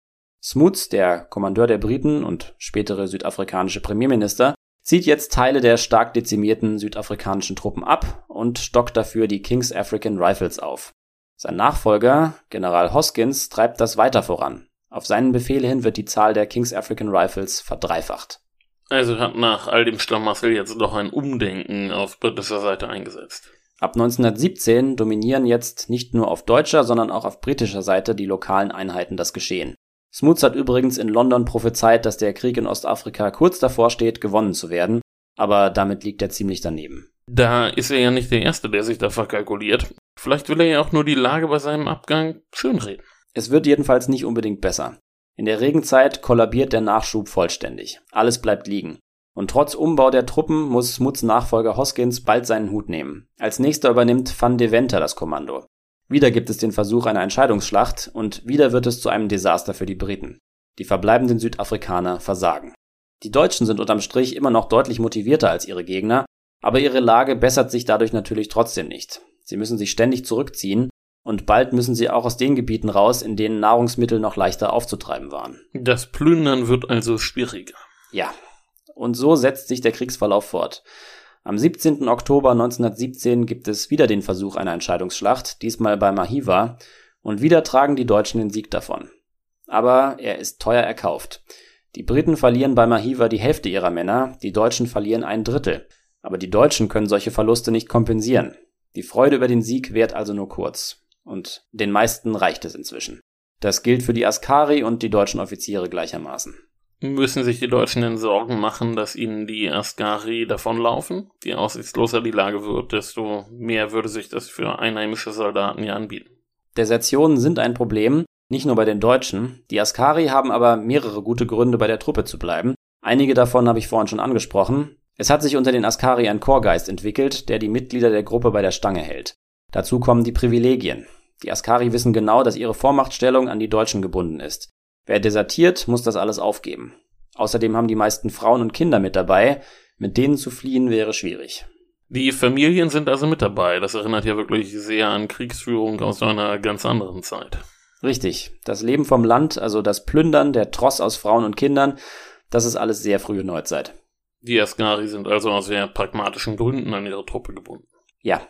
Smuts, der Kommandeur der Briten und spätere südafrikanische Premierminister, zieht jetzt Teile der stark dezimierten südafrikanischen Truppen ab und stockt dafür die King's African Rifles auf. Sein Nachfolger, General Hoskins, treibt das weiter voran. Auf seinen Befehl hin wird die Zahl der King's African Rifles verdreifacht. Also hat nach all dem Schlamassel jetzt doch ein Umdenken auf britischer Seite eingesetzt. Ab 1917 dominieren jetzt nicht nur auf deutscher, sondern auch auf britischer Seite die lokalen Einheiten das Geschehen. Smuts hat übrigens in London prophezeit, dass der Krieg in Ostafrika kurz davor steht, gewonnen zu werden, aber damit liegt er ziemlich daneben. Da ist er ja nicht der Erste, der sich da verkalkuliert. Vielleicht will er ja auch nur die Lage bei seinem Abgang schönreden. Es wird jedenfalls nicht unbedingt besser. In der Regenzeit kollabiert der Nachschub vollständig. Alles bleibt liegen. Und trotz Umbau der Truppen muss Smuts Nachfolger Hoskins bald seinen Hut nehmen. Als nächster übernimmt Van Deventer das Kommando. Wieder gibt es den Versuch einer Entscheidungsschlacht und wieder wird es zu einem Desaster für die Briten. Die verbleibenden Südafrikaner versagen. Die Deutschen sind unterm Strich immer noch deutlich motivierter als ihre Gegner, aber ihre Lage bessert sich dadurch natürlich trotzdem nicht. Sie müssen sich ständig zurückziehen und bald müssen sie auch aus den Gebieten raus, in denen Nahrungsmittel noch leichter aufzutreiben waren. Das Plündern wird also schwieriger. Ja, und so setzt sich der Kriegsverlauf fort. Am 17. Oktober 1917 gibt es wieder den Versuch einer Entscheidungsschlacht, diesmal bei Mahiva, und wieder tragen die Deutschen den Sieg davon. Aber er ist teuer erkauft. Die Briten verlieren bei Mahiva die Hälfte ihrer Männer, die Deutschen verlieren ein Drittel. Aber die Deutschen können solche Verluste nicht kompensieren. Die Freude über den Sieg währt also nur kurz. Und den meisten reicht es inzwischen. Das gilt für die Askari und die deutschen Offiziere gleichermaßen. Müssen sich die Deutschen denn Sorgen machen, dass ihnen die Askari davonlaufen? Je aussichtsloser die Lage wird, desto mehr würde sich das für einheimische Soldaten ja anbieten. Desertionen sind ein Problem, nicht nur bei den Deutschen. Die Askari haben aber mehrere gute Gründe, bei der Truppe zu bleiben. Einige davon habe ich vorhin schon angesprochen. Es hat sich unter den Askari ein Chorgeist entwickelt, der die Mitglieder der Gruppe bei der Stange hält. Dazu kommen die Privilegien. Die Askari wissen genau, dass ihre Vormachtstellung an die Deutschen gebunden ist. Wer desertiert, muss das alles aufgeben. Außerdem haben die meisten Frauen und Kinder mit dabei. Mit denen zu fliehen wäre schwierig. Die Familien sind also mit dabei. Das erinnert ja wirklich sehr an Kriegsführung aus einer ganz anderen Zeit. Richtig. Das Leben vom Land, also das Plündern, der Tross aus Frauen und Kindern, das ist alles sehr frühe Neuzeit. Die Askari sind also aus sehr pragmatischen Gründen an ihre Truppe gebunden. Ja.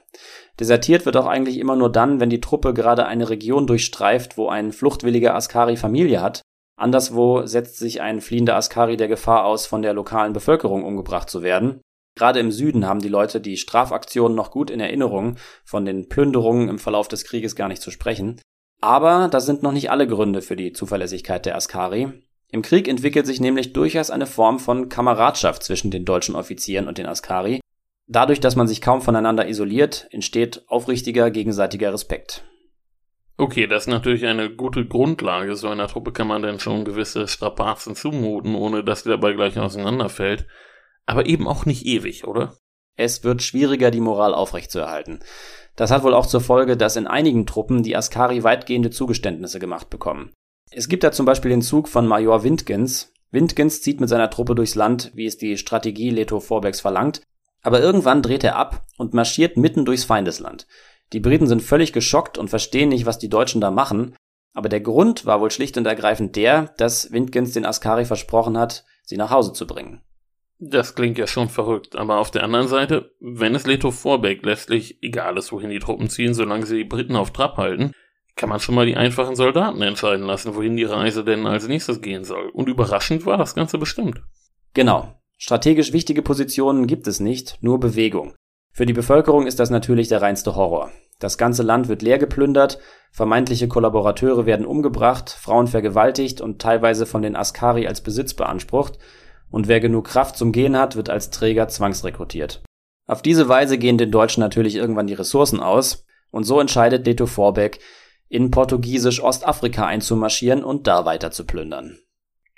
Desertiert wird auch eigentlich immer nur dann, wenn die Truppe gerade eine Region durchstreift, wo ein fluchtwilliger Askari Familie hat. Anderswo setzt sich ein fliehender Askari der Gefahr aus, von der lokalen Bevölkerung umgebracht zu werden. Gerade im Süden haben die Leute die Strafaktionen noch gut in Erinnerung, von den Plünderungen im Verlauf des Krieges gar nicht zu sprechen. Aber das sind noch nicht alle Gründe für die Zuverlässigkeit der Askari. Im Krieg entwickelt sich nämlich durchaus eine Form von Kameradschaft zwischen den deutschen Offizieren und den Askari, Dadurch, dass man sich kaum voneinander isoliert, entsteht aufrichtiger gegenseitiger Respekt. Okay, das ist natürlich eine gute Grundlage. So einer Truppe kann man dann schon gewisse Strapazen zumuten, ohne dass die dabei gleich auseinanderfällt. Aber eben auch nicht ewig, oder? Es wird schwieriger, die Moral aufrechtzuerhalten. Das hat wohl auch zur Folge, dass in einigen Truppen die Askari weitgehende Zugeständnisse gemacht bekommen. Es gibt da zum Beispiel den Zug von Major Windgens. Windgens zieht mit seiner Truppe durchs Land, wie es die Strategie Leto Vorbex verlangt, aber irgendwann dreht er ab und marschiert mitten durchs Feindesland. Die Briten sind völlig geschockt und verstehen nicht, was die Deutschen da machen, aber der Grund war wohl schlicht und ergreifend der, dass Windgens den Askari versprochen hat, sie nach Hause zu bringen. Das klingt ja schon verrückt, aber auf der anderen Seite, wenn es Leto Vorbeck letztlich egal ist, wohin die Truppen ziehen, solange sie die Briten auf Trab halten, kann man schon mal die einfachen Soldaten entscheiden lassen, wohin die Reise denn als nächstes gehen soll. Und überraschend war das Ganze bestimmt. Genau. Strategisch wichtige Positionen gibt es nicht, nur Bewegung. Für die Bevölkerung ist das natürlich der reinste Horror. Das ganze Land wird leer geplündert, vermeintliche Kollaborateure werden umgebracht, Frauen vergewaltigt und teilweise von den Askari als Besitz beansprucht, und wer genug Kraft zum Gehen hat, wird als Träger zwangsrekrutiert. Auf diese Weise gehen den Deutschen natürlich irgendwann die Ressourcen aus, und so entscheidet Leto Vorbeck, in portugiesisch Ostafrika einzumarschieren und da weiter zu plündern.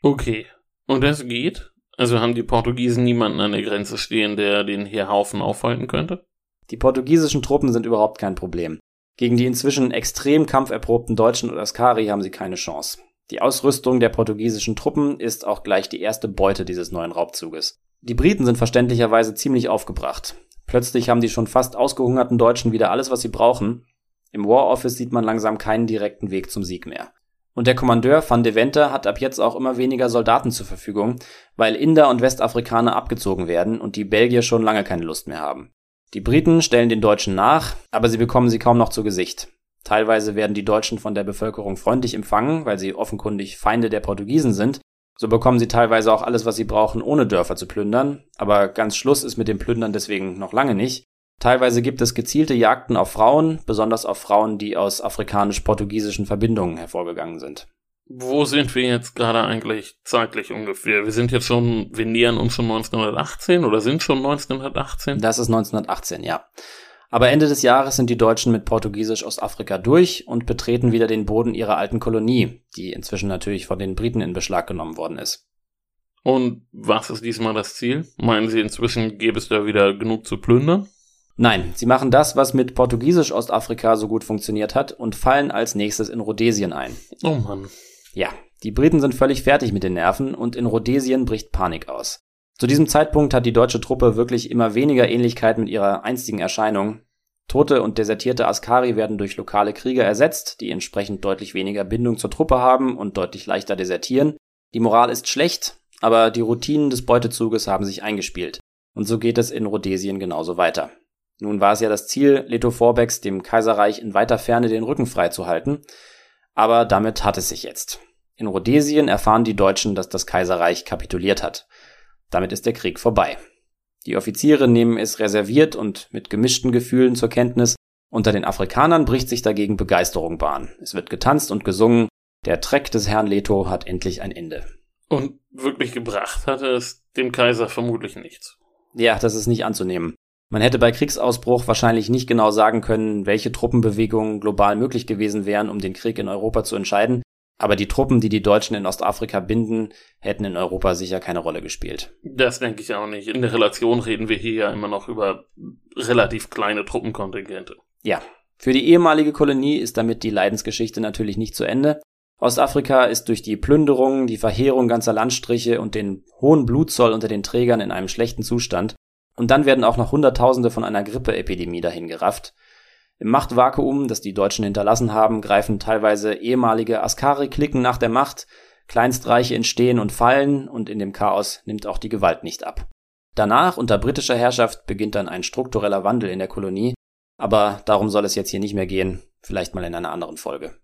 Okay. Und es geht? Also haben die Portugiesen niemanden an der Grenze stehen, der den Heerhaufen aufhalten könnte? Die portugiesischen Truppen sind überhaupt kein Problem. Gegen die inzwischen extrem kampferprobten Deutschen und Askari haben sie keine Chance. Die Ausrüstung der portugiesischen Truppen ist auch gleich die erste Beute dieses neuen Raubzuges. Die Briten sind verständlicherweise ziemlich aufgebracht. Plötzlich haben die schon fast ausgehungerten Deutschen wieder alles, was sie brauchen. Im War Office sieht man langsam keinen direkten Weg zum Sieg mehr. Und der Kommandeur van Deventer hat ab jetzt auch immer weniger Soldaten zur Verfügung, weil Inder und Westafrikaner abgezogen werden und die Belgier schon lange keine Lust mehr haben. Die Briten stellen den Deutschen nach, aber sie bekommen sie kaum noch zu Gesicht. Teilweise werden die Deutschen von der Bevölkerung freundlich empfangen, weil sie offenkundig Feinde der Portugiesen sind. So bekommen sie teilweise auch alles, was sie brauchen, ohne Dörfer zu plündern. Aber ganz Schluss ist mit dem Plündern deswegen noch lange nicht. Teilweise gibt es gezielte Jagden auf Frauen, besonders auf Frauen, die aus afrikanisch-portugiesischen Verbindungen hervorgegangen sind. Wo sind wir jetzt gerade eigentlich zeitlich ungefähr? Wir sind jetzt schon, wir nähern uns schon 1918 oder sind schon 1918? Das ist 1918, ja. Aber Ende des Jahres sind die Deutschen mit Portugiesisch Ostafrika durch und betreten wieder den Boden ihrer alten Kolonie, die inzwischen natürlich von den Briten in Beschlag genommen worden ist. Und was ist diesmal das Ziel? Meinen Sie, inzwischen gäbe es da wieder genug zu plündern? Nein, sie machen das, was mit Portugiesisch Ostafrika so gut funktioniert hat und fallen als nächstes in Rhodesien ein. Oh Mann. Ja, die Briten sind völlig fertig mit den Nerven und in Rhodesien bricht Panik aus. Zu diesem Zeitpunkt hat die deutsche Truppe wirklich immer weniger Ähnlichkeit mit ihrer einstigen Erscheinung. Tote und desertierte Askari werden durch lokale Krieger ersetzt, die entsprechend deutlich weniger Bindung zur Truppe haben und deutlich leichter desertieren. Die Moral ist schlecht, aber die Routinen des Beutezuges haben sich eingespielt. Und so geht es in Rhodesien genauso weiter. Nun war es ja das Ziel, Leto Vorbecks dem Kaiserreich in weiter Ferne den Rücken freizuhalten, aber damit hat es sich jetzt. In Rhodesien erfahren die Deutschen, dass das Kaiserreich kapituliert hat. Damit ist der Krieg vorbei. Die Offiziere nehmen es reserviert und mit gemischten Gefühlen zur Kenntnis. Unter den Afrikanern bricht sich dagegen Begeisterung Bahn. Es wird getanzt und gesungen. Der Treck des Herrn Leto hat endlich ein Ende. Und wirklich gebracht hatte es dem Kaiser vermutlich nichts. Ja, das ist nicht anzunehmen. Man hätte bei Kriegsausbruch wahrscheinlich nicht genau sagen können, welche Truppenbewegungen global möglich gewesen wären, um den Krieg in Europa zu entscheiden, aber die Truppen, die die Deutschen in Ostafrika binden, hätten in Europa sicher keine Rolle gespielt. Das denke ich auch nicht. In der Relation reden wir hier ja immer noch über relativ kleine Truppenkontingente. Ja, für die ehemalige Kolonie ist damit die Leidensgeschichte natürlich nicht zu Ende. Ostafrika ist durch die Plünderung, die Verheerung ganzer Landstriche und den hohen Blutzoll unter den Trägern in einem schlechten Zustand. Und dann werden auch noch Hunderttausende von einer Grippeepidemie dahin gerafft. Im Machtvakuum, das die Deutschen hinterlassen haben, greifen teilweise ehemalige Askari-Klicken nach der Macht, Kleinstreiche entstehen und fallen und in dem Chaos nimmt auch die Gewalt nicht ab. Danach, unter britischer Herrschaft, beginnt dann ein struktureller Wandel in der Kolonie, aber darum soll es jetzt hier nicht mehr gehen, vielleicht mal in einer anderen Folge.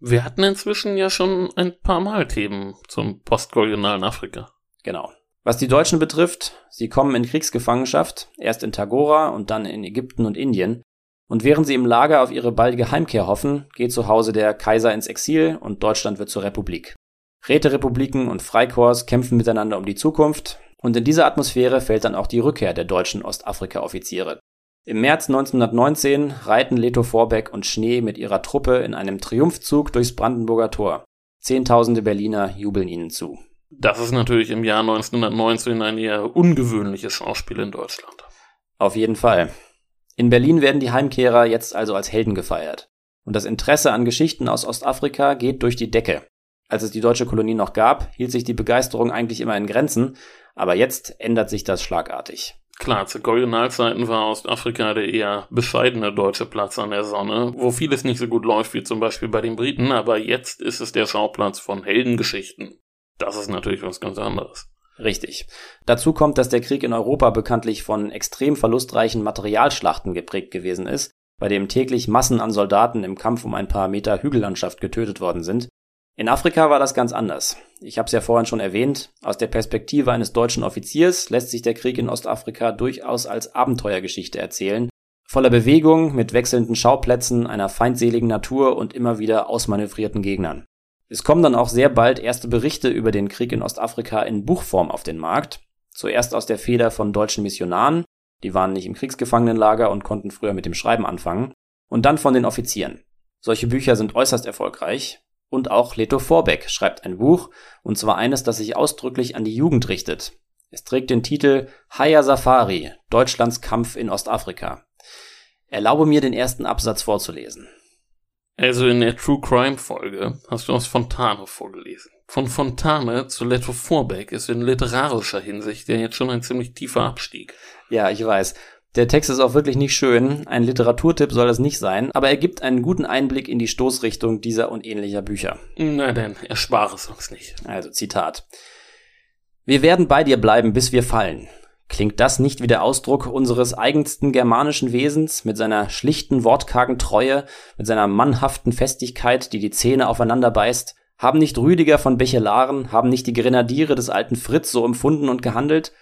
Wir hatten inzwischen ja schon ein paar Mal Themen zum postkolonialen Afrika. Genau. Was die Deutschen betrifft, sie kommen in Kriegsgefangenschaft, erst in Tagora und dann in Ägypten und Indien. Und während sie im Lager auf ihre baldige Heimkehr hoffen, geht zu Hause der Kaiser ins Exil und Deutschland wird zur Republik. Räterepubliken und Freikorps kämpfen miteinander um die Zukunft, und in dieser Atmosphäre fällt dann auch die Rückkehr der deutschen Ostafrika-Offiziere. Im März 1919 reiten Leto Vorbeck und Schnee mit ihrer Truppe in einem Triumphzug durchs Brandenburger Tor. Zehntausende Berliner jubeln ihnen zu. Das ist natürlich im Jahr 1919 ein eher ungewöhnliches Schauspiel in Deutschland. Auf jeden Fall. In Berlin werden die Heimkehrer jetzt also als Helden gefeiert. Und das Interesse an Geschichten aus Ostafrika geht durch die Decke. Als es die deutsche Kolonie noch gab, hielt sich die Begeisterung eigentlich immer in Grenzen, aber jetzt ändert sich das schlagartig. Klar, zu Kolonialzeiten war Ostafrika der eher bescheidene deutsche Platz an der Sonne, wo vieles nicht so gut läuft wie zum Beispiel bei den Briten, aber jetzt ist es der Schauplatz von Heldengeschichten. Das ist natürlich was ganz anderes. Richtig. Dazu kommt, dass der Krieg in Europa bekanntlich von extrem verlustreichen Materialschlachten geprägt gewesen ist, bei dem täglich Massen an Soldaten im Kampf um ein paar Meter Hügellandschaft getötet worden sind. In Afrika war das ganz anders. Ich habe es ja vorhin schon erwähnt, aus der Perspektive eines deutschen Offiziers lässt sich der Krieg in Ostafrika durchaus als Abenteuergeschichte erzählen, voller Bewegung, mit wechselnden Schauplätzen, einer feindseligen Natur und immer wieder ausmanövrierten Gegnern. Es kommen dann auch sehr bald erste Berichte über den Krieg in Ostafrika in Buchform auf den Markt. Zuerst aus der Feder von deutschen Missionaren, die waren nicht im Kriegsgefangenenlager und konnten früher mit dem Schreiben anfangen, und dann von den Offizieren. Solche Bücher sind äußerst erfolgreich. Und auch Leto Vorbeck schreibt ein Buch, und zwar eines, das sich ausdrücklich an die Jugend richtet. Es trägt den Titel Haya Safari, Deutschlands Kampf in Ostafrika. Erlaube mir den ersten Absatz vorzulesen. Also in der True Crime Folge hast du aus Fontane vorgelesen. Von Fontane zu Leto Vorbeck ist in literarischer Hinsicht ja jetzt schon ein ziemlich tiefer Abstieg. Ja, ich weiß. Der Text ist auch wirklich nicht schön. Ein Literaturtipp soll es nicht sein, aber er gibt einen guten Einblick in die Stoßrichtung dieser und ähnlicher Bücher. Na denn, erspare es uns nicht. Also Zitat. Wir werden bei dir bleiben, bis wir fallen. Klingt das nicht wie der Ausdruck unseres eigensten germanischen Wesens mit seiner schlichten, wortkargen Treue, mit seiner mannhaften Festigkeit, die die Zähne aufeinander beißt? Haben nicht Rüdiger von Bechelaren, haben nicht die Grenadiere des alten Fritz so empfunden und gehandelt?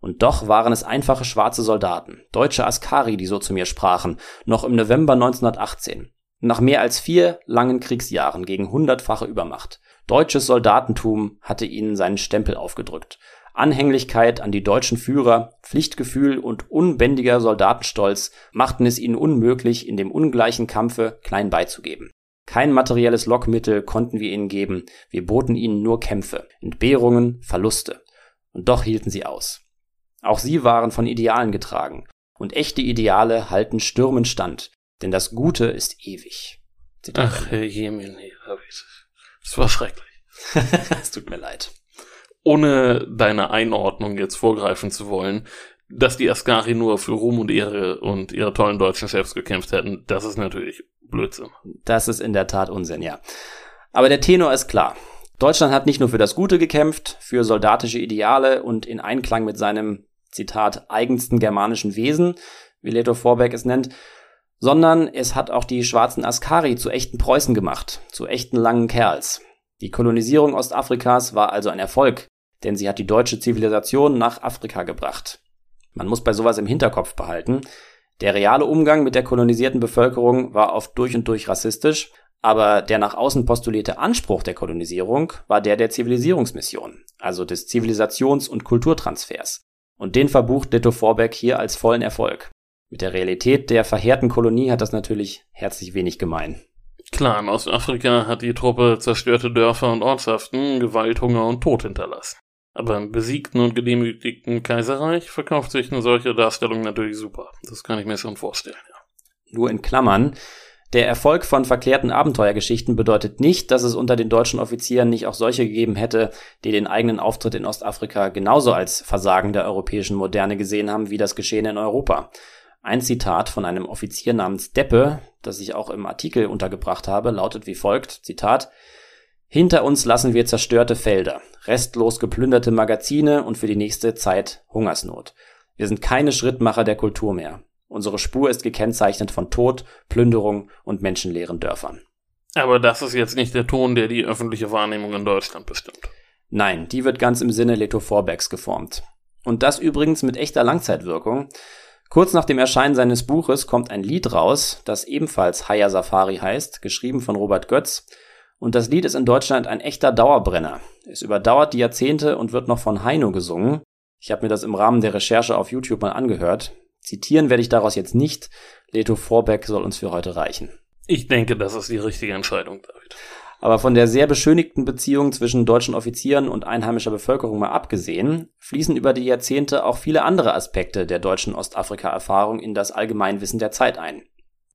Und doch waren es einfache schwarze Soldaten, deutsche Askari, die so zu mir sprachen, noch im November 1918. Nach mehr als vier langen Kriegsjahren gegen hundertfache Übermacht. Deutsches Soldatentum hatte ihnen seinen Stempel aufgedrückt. Anhänglichkeit an die deutschen Führer, Pflichtgefühl und unbändiger Soldatenstolz machten es ihnen unmöglich, in dem ungleichen Kampfe klein beizugeben. Kein materielles Lockmittel konnten wir ihnen geben, wir boten ihnen nur Kämpfe, Entbehrungen, Verluste. Und doch hielten sie aus. Auch sie waren von Idealen getragen, und echte Ideale halten Stürmen stand, denn das Gute ist ewig. Zitat Ach, Herr Jemine, das war schrecklich. es tut mir leid ohne deine Einordnung jetzt vorgreifen zu wollen, dass die Askari nur für Ruhm und Ehre und ihre tollen deutschen Chefs gekämpft hätten, das ist natürlich Blödsinn. Das ist in der Tat Unsinn, ja. Aber der Tenor ist klar. Deutschland hat nicht nur für das Gute gekämpft, für soldatische Ideale und in Einklang mit seinem, Zitat, eigensten germanischen Wesen, wie Leto Vorbeck es nennt, sondern es hat auch die schwarzen Askari zu echten Preußen gemacht, zu echten langen Kerls. Die Kolonisierung Ostafrikas war also ein Erfolg, denn sie hat die deutsche Zivilisation nach Afrika gebracht. Man muss bei sowas im Hinterkopf behalten. Der reale Umgang mit der kolonisierten Bevölkerung war oft durch und durch rassistisch, aber der nach außen postulierte Anspruch der Kolonisierung war der der Zivilisierungsmission, also des Zivilisations- und Kulturtransfers. Und den verbucht Ditto Vorbeck hier als vollen Erfolg. Mit der Realität der verheerten Kolonie hat das natürlich herzlich wenig gemein. Klar, in Ostafrika hat die Truppe zerstörte Dörfer und Ortschaften, Gewalt, Hunger und Tod hinterlassen. Aber im besiegten und gedemütigten Kaiserreich verkauft sich eine solche Darstellung natürlich super. Das kann ich mir schon vorstellen. Ja. Nur in Klammern. Der Erfolg von verklärten Abenteuergeschichten bedeutet nicht, dass es unter den deutschen Offizieren nicht auch solche gegeben hätte, die den eigenen Auftritt in Ostafrika genauso als Versagen der europäischen Moderne gesehen haben wie das Geschehen in Europa. Ein Zitat von einem Offizier namens Deppe, das ich auch im Artikel untergebracht habe, lautet wie folgt, Zitat, hinter uns lassen wir zerstörte Felder, restlos geplünderte Magazine und für die nächste Zeit Hungersnot. Wir sind keine Schrittmacher der Kultur mehr. Unsere Spur ist gekennzeichnet von Tod, Plünderung und menschenleeren Dörfern. Aber das ist jetzt nicht der Ton, der die öffentliche Wahrnehmung in Deutschland bestimmt. Nein, die wird ganz im Sinne Leto Vorbecks geformt. Und das übrigens mit echter Langzeitwirkung. Kurz nach dem Erscheinen seines Buches kommt ein Lied raus, das ebenfalls Haya Safari heißt, geschrieben von Robert Götz und das Lied ist in Deutschland ein echter Dauerbrenner. Es überdauert die Jahrzehnte und wird noch von Heino gesungen. Ich habe mir das im Rahmen der Recherche auf YouTube mal angehört. Zitieren werde ich daraus jetzt nicht. Leto Vorbeck soll uns für heute reichen. Ich denke, das ist die richtige Entscheidung, David. Aber von der sehr beschönigten Beziehung zwischen deutschen Offizieren und einheimischer Bevölkerung mal abgesehen, fließen über die Jahrzehnte auch viele andere Aspekte der deutschen Ostafrika-Erfahrung in das Allgemeinwissen der Zeit ein.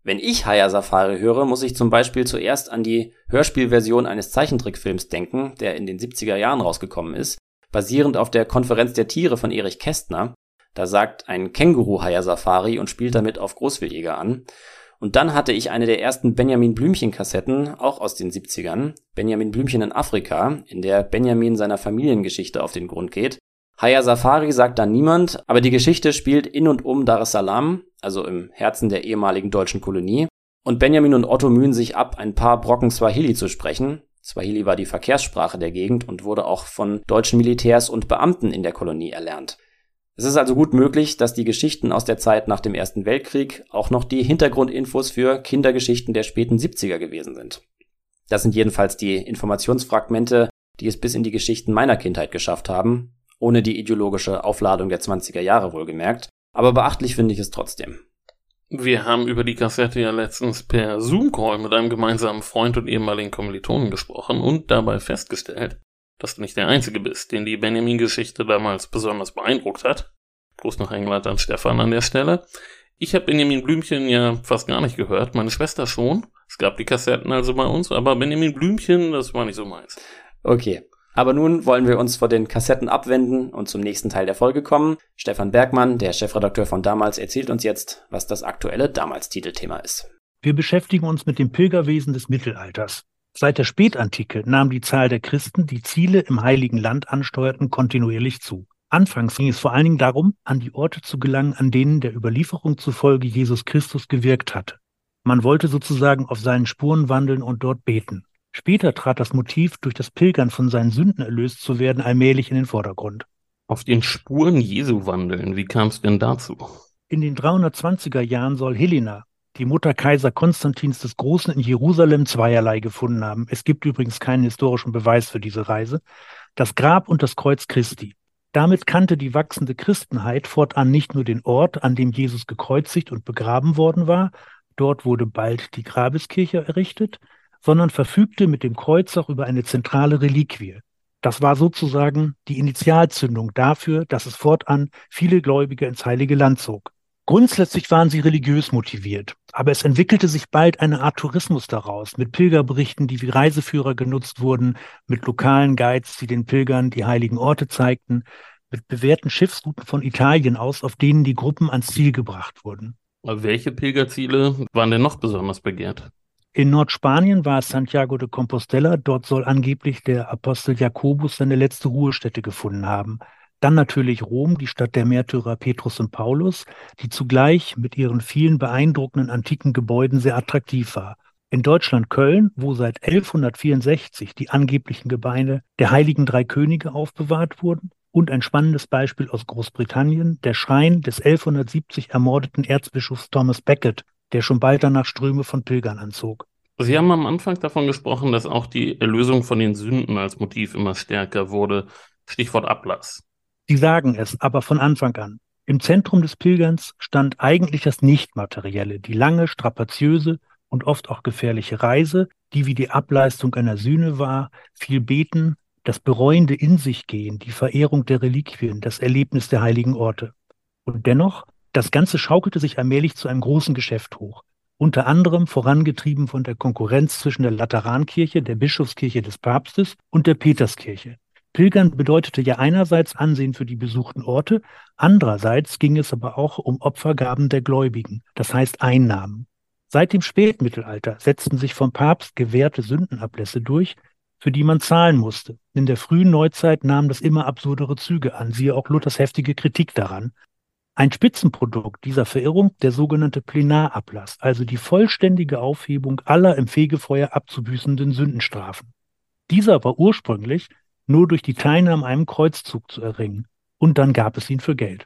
Wenn ich Haya Safari höre, muss ich zum Beispiel zuerst an die Hörspielversion eines Zeichentrickfilms denken, der in den 70er Jahren rausgekommen ist, basierend auf der Konferenz der Tiere von Erich Kästner. Da sagt ein Känguru Haya Safari und spielt damit auf Großwildjäger an. Und dann hatte ich eine der ersten Benjamin Blümchen Kassetten, auch aus den 70ern, Benjamin Blümchen in Afrika, in der Benjamin seiner Familiengeschichte auf den Grund geht. Haya Safari sagt da niemand, aber die Geschichte spielt in und um Dar es Salaam, also im Herzen der ehemaligen deutschen Kolonie. Und Benjamin und Otto mühen sich ab, ein paar Brocken Swahili zu sprechen. Swahili war die Verkehrssprache der Gegend und wurde auch von deutschen Militärs und Beamten in der Kolonie erlernt. Es ist also gut möglich, dass die Geschichten aus der Zeit nach dem Ersten Weltkrieg auch noch die Hintergrundinfos für Kindergeschichten der späten 70er gewesen sind. Das sind jedenfalls die Informationsfragmente, die es bis in die Geschichten meiner Kindheit geschafft haben, ohne die ideologische Aufladung der 20er Jahre wohlgemerkt. Aber beachtlich finde ich es trotzdem. Wir haben über die Kassette ja letztens per Zoom-Call mit einem gemeinsamen Freund und ehemaligen Kommilitonen gesprochen und dabei festgestellt, dass du nicht der Einzige bist, den die Benjamin-Geschichte damals besonders beeindruckt hat. Gruß nach England an Stefan an der Stelle. Ich habe Benjamin Blümchen ja fast gar nicht gehört, meine Schwester schon. Es gab die Kassetten also bei uns, aber Benjamin Blümchen, das war nicht so meins. Okay, aber nun wollen wir uns vor den Kassetten abwenden und zum nächsten Teil der Folge kommen. Stefan Bergmann, der Chefredakteur von damals, erzählt uns jetzt, was das aktuelle Damals-Titelthema ist. Wir beschäftigen uns mit dem Pilgerwesen des Mittelalters. Seit der Spätantike nahm die Zahl der Christen, die Ziele im Heiligen Land ansteuerten, kontinuierlich zu. Anfangs ging es vor allen Dingen darum, an die Orte zu gelangen, an denen der Überlieferung zufolge Jesus Christus gewirkt hatte. Man wollte sozusagen auf seinen Spuren wandeln und dort beten. Später trat das Motiv, durch das Pilgern von seinen Sünden erlöst zu werden, allmählich in den Vordergrund. Auf den Spuren Jesu wandeln, wie kam es denn dazu? In den 320er Jahren soll Helena, die Mutter Kaiser Konstantins des Großen in Jerusalem, zweierlei gefunden haben. Es gibt übrigens keinen historischen Beweis für diese Reise. Das Grab und das Kreuz Christi. Damit kannte die wachsende Christenheit fortan nicht nur den Ort, an dem Jesus gekreuzigt und begraben worden war, dort wurde bald die Grabeskirche errichtet, sondern verfügte mit dem Kreuz auch über eine zentrale Reliquie. Das war sozusagen die Initialzündung dafür, dass es fortan viele Gläubige ins Heilige Land zog. Grundsätzlich waren sie religiös motiviert, aber es entwickelte sich bald eine Art Tourismus daraus, mit Pilgerberichten, die wie Reiseführer genutzt wurden, mit lokalen Guides, die den Pilgern die heiligen Orte zeigten, mit bewährten Schiffsrouten von Italien aus, auf denen die Gruppen ans Ziel gebracht wurden. Welche Pilgerziele waren denn noch besonders begehrt? In Nordspanien war es Santiago de Compostela. Dort soll angeblich der Apostel Jakobus seine letzte Ruhestätte gefunden haben. Dann natürlich Rom, die Stadt der Märtyrer Petrus und Paulus, die zugleich mit ihren vielen beeindruckenden antiken Gebäuden sehr attraktiv war. In Deutschland Köln, wo seit 1164 die angeblichen Gebeine der heiligen drei Könige aufbewahrt wurden, und ein spannendes Beispiel aus Großbritannien, der Schrein des 1170 ermordeten Erzbischofs Thomas Becket, der schon bald danach Ströme von Pilgern anzog. Sie haben am Anfang davon gesprochen, dass auch die Erlösung von den Sünden als Motiv immer stärker wurde. Stichwort Ablass. Sie sagen es, aber von Anfang an. Im Zentrum des Pilgerns stand eigentlich das Nichtmaterielle, die lange, strapaziöse und oft auch gefährliche Reise, die wie die Ableistung einer Sühne war, viel Beten, das bereuende In sich gehen, die Verehrung der Reliquien, das Erlebnis der heiligen Orte. Und dennoch, das Ganze schaukelte sich allmählich zu einem großen Geschäft hoch, unter anderem vorangetrieben von der Konkurrenz zwischen der Laterankirche, der Bischofskirche des Papstes und der Peterskirche, Pilgern bedeutete ja einerseits Ansehen für die besuchten Orte, andererseits ging es aber auch um Opfergaben der Gläubigen, das heißt Einnahmen. Seit dem Spätmittelalter setzten sich vom Papst gewährte Sündenablässe durch, für die man zahlen musste. In der frühen Neuzeit nahm das immer absurdere Züge an, siehe auch Luthers heftige Kritik daran. Ein Spitzenprodukt dieser Verirrung der sogenannte Plenarablass, also die vollständige Aufhebung aller im Fegefeuer abzubüßenden Sündenstrafen. Dieser war ursprünglich nur durch die Teilnahme an einem Kreuzzug zu erringen. Und dann gab es ihn für Geld.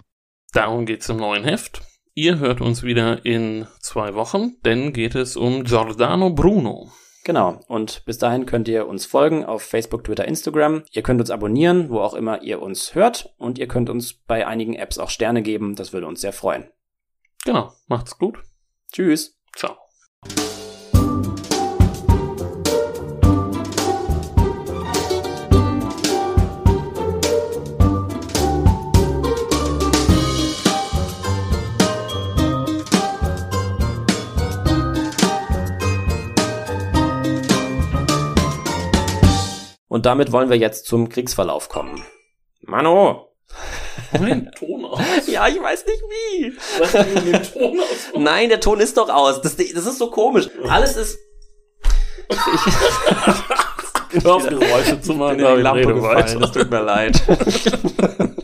Darum geht es im neuen Heft. Ihr hört uns wieder in zwei Wochen, denn geht es um Giordano Bruno. Genau, und bis dahin könnt ihr uns folgen auf Facebook, Twitter, Instagram. Ihr könnt uns abonnieren, wo auch immer ihr uns hört. Und ihr könnt uns bei einigen Apps auch Sterne geben, das würde uns sehr freuen. Genau, macht's gut. Tschüss. Ciao. Und damit wollen wir jetzt zum Kriegsverlauf kommen. Mano! den Ton aus. ja, ich weiß nicht wie. Was den Ton aus? Nein, der Ton ist doch aus. Das, das ist so komisch. Alles ist. Ich, Hör auf Geräusche zu machen, bin in die Lampe gefallen. Das tut mir leid.